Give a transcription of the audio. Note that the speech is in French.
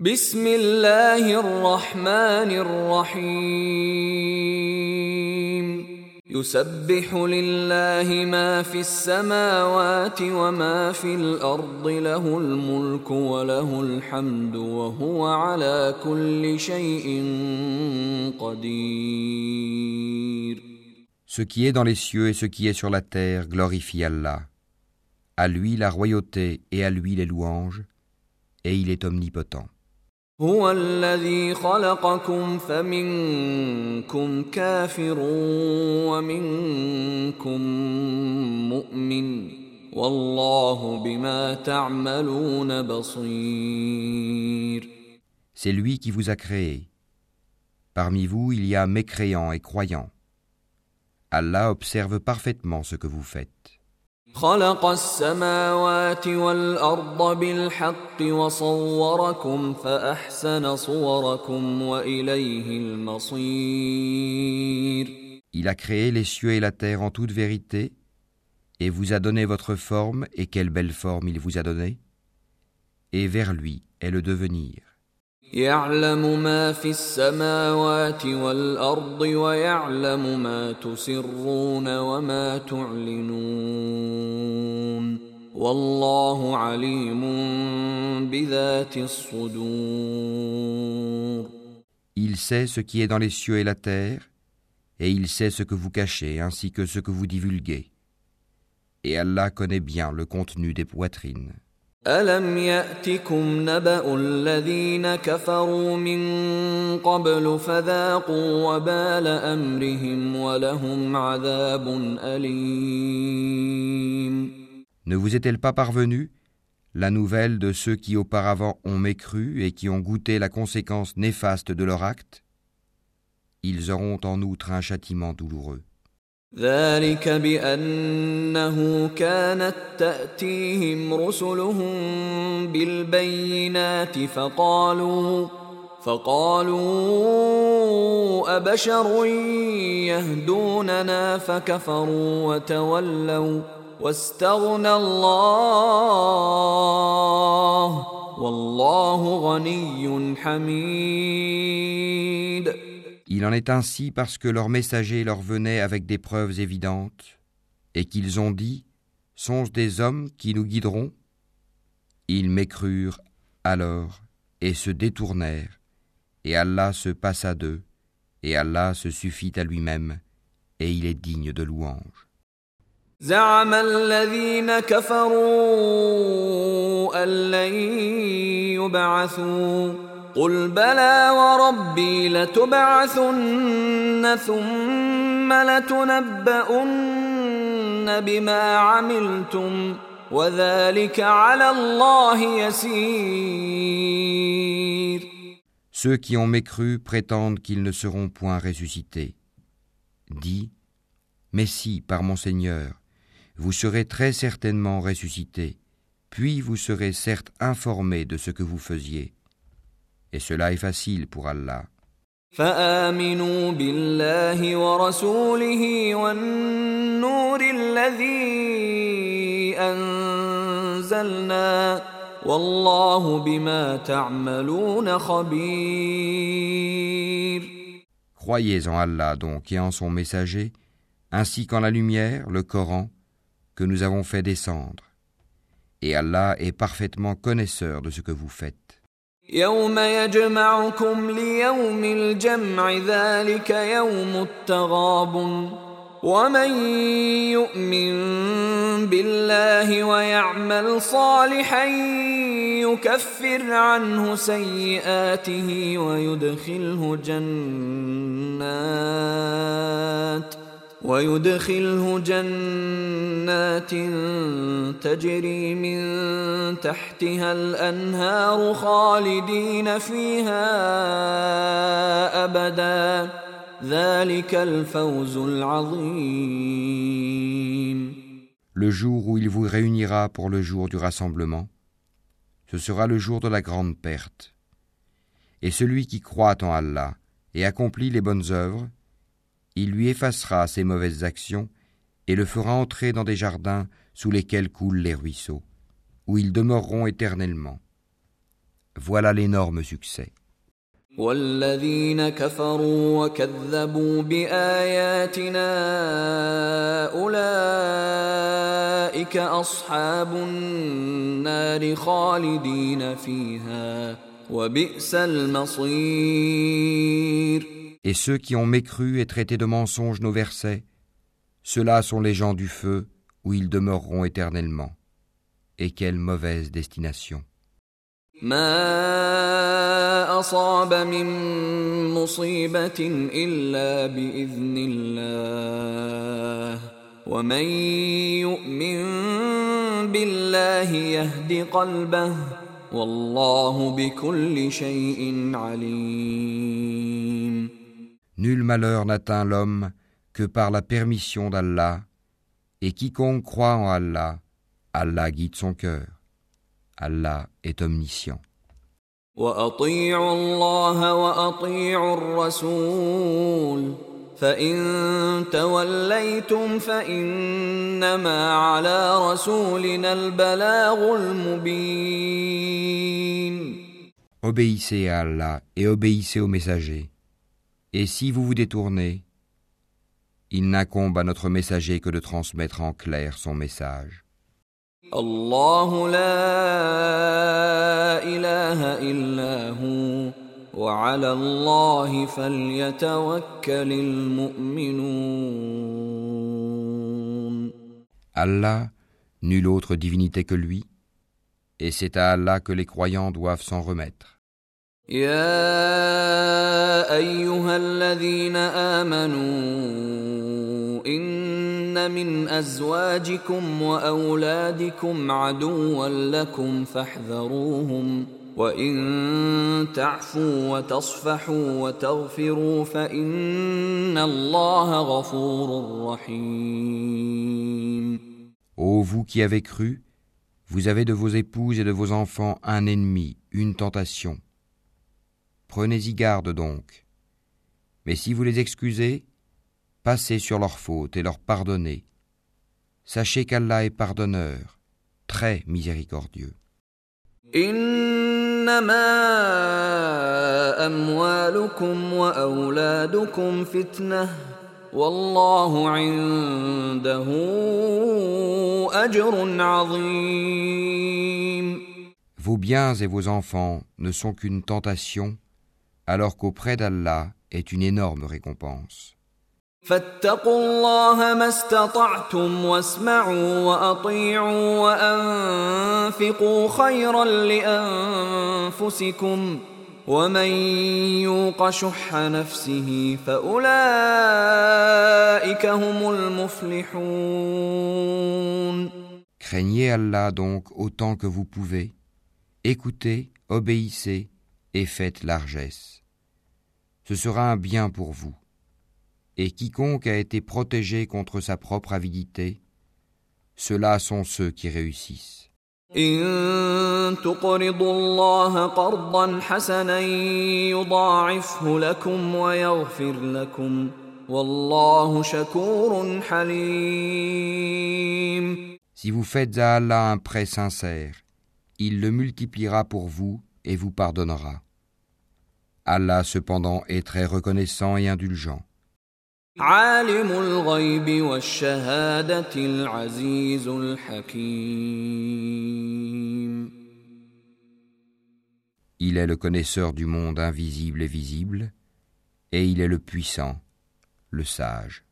بسم الله الرحمن الرحيم يسبح لله ما في السماوات وما في الأرض له الملك وله الحمد وهو على كل شيء قدير Ce qui est dans les cieux et ce qui est sur la terre glorifie Allah. À lui la royauté et à lui les louanges, et il est omnipotent. هو الذي خلقكم فمنكم كافر ومنكم مؤمن والله بما تعملون بصير C'est lui qui vous a créé. Parmi vous, il y a mécréants et croyants. Allah observe parfaitement ce que vous faites. خلق السماوات والأرض بالحق وصوركم فأحسن صوركم وإليه المصير Il a créé les cieux et la terre en toute vérité, et vous a donné votre forme, et quelle belle forme il vous a donnée, et vers lui est le devenir. يعلم ما في السماوات والأرض ويعلم ما تسرون وما تعلنون والله عليم بذات الصدور Il sait ce qui est dans les cieux et la terre, et il sait ce que vous cachez ainsi que ce que vous divulguez. Et Allah connaît bien le contenu des poitrines. ألم يأتكم نبأ الذين كفروا من قبل فذاقوا وبال أمرهم ولهم عذاب أليم Ne vous est-elle pas parvenue la nouvelle de ceux qui auparavant ont mécru et qui ont goûté la conséquence néfaste de leur acte Ils auront en outre un châtiment douloureux. ذلك بأنه كانت تأتيهم رسلهم بالبينات فقالوا فقالوا أبشر يهدوننا فكفروا وتولوا واستغنى الله والله غني حميد. Il en est ainsi parce que leurs messagers leur venaient avec des preuves évidentes, et qu'ils ont dit Sont-ce des hommes qui nous guideront Ils m'écrurent alors et se détournèrent, et Allah se passa d'eux, et Allah se suffit à lui-même, et il est digne de louange. زعم الذين كفروا أن لن يبعثوا قل بلى وربي لتبعثن ثم لتنبؤن بما عملتم وذلك على الله يسير Ceux qui ont mécru prétendent qu'ils ne seront point ressuscités. Dis, mais si, par mon Seigneur, vous serez très certainement ressuscités, puis vous serez certes informés de ce que vous faisiez. Et cela est facile pour Allah. فآمنوا بالله ورسوله والنور الذي أنزلنا والله بما تعملون خبير Croyez en Allah donc et en son messager, ainsi qu'en la lumière, le Coran, que nous avons fait descendre. Et Allah est parfaitement connaisseur de ce que vous faites. يوم يجمعكم ليوم الجمع ذلك يوم التغابن. ومن يؤمن بالله ويعمل صالحا يكفر عنه سيئاته ويدخله جنات. ويدخله جنات تجري من تحتها الانهار خالدين فيها ابدا ذلك الفوز العظيم Le jour où il vous réunira pour le jour du rassemblement, ce sera le jour de la grande perte. Et celui qui croit en Allah et accomplit les bonnes œuvres, il lui effacera ses mauvaises actions et le fera entrer dans des jardins sous lesquels coulent les ruisseaux, où ils demeureront éternellement. Voilà l'énorme succès والذين كفروا وكذبوا بآياتنا أولئك أصحاب النار خالدين فيها وبئس المصير Et ceux qui ont mécru et traité de mensonges nos versets, ceux-là sont les gens du feu où ils demeureront éternellement. Et quelle mauvaise destination. ما أصاب من مصيبة إلا بإذن الله ومن يؤمن بالله يهد قلبه والله بكل شيء عليم Nul malheur n'atteint l'homme que par la permission d'Allah, et quiconque croit en Allah, Allah guide son cœur. Allah est omniscient. وأطيعوا الله وأطيعوا الرسول فإن توليتم فإنما على رسولنا البلاغ المبين Obéissez à Allah et obéissez aux messagers. Et si vous vous détournez, il n'incombe à notre messager que de transmettre en clair son message. الله لا إله إلا هو وعلى الله فليتوكل المؤمنون Allah, nulle autre divinité que lui, et c'est à Allah que les croyants doivent s'en remettre. يا أيها الذين آمنوا إن من أزواجكم وأولادكم عدوا لكم فاحذروهم وإن تعفوا وتصفحوا وتغفروا فإن الله غفور رحيم Ô vous qui avez cru, vous avez de vos épouses et de vos enfants un ennemi, une tentation. Prenez-y garde donc. Mais si vous les excusez, passez sur leurs fautes et leur pardonnez. Sachez qu'Allah est pardonneur, très miséricordieux. Vos biens et vos enfants ne sont qu'une tentation alors qu'auprès d'Allah est une énorme récompense. فاتقوا الله ما استطعتم واسمعوا وأطيعوا وأنفقوا خيرا لأنفسكم ومن يوق شح نفسه فأولئك هم المفلحون Craignez Allah donc autant que vous pouvez, écoutez, obéissez et faites largesse. Ce sera un bien pour vous. Et quiconque a été protégé contre sa propre avidité, ceux-là sont ceux qui réussissent. إن تقرضوا الله قرضا حسنا يضاعفه لكم ويغفر لكم والله شكور حليم Si vous faites à Allah un prêt sincère, il le multipliera pour vous et vous pardonnera. Allah cependant est très reconnaissant et indulgent. Il est le connaisseur du monde invisible et visible, et il est le puissant, le sage.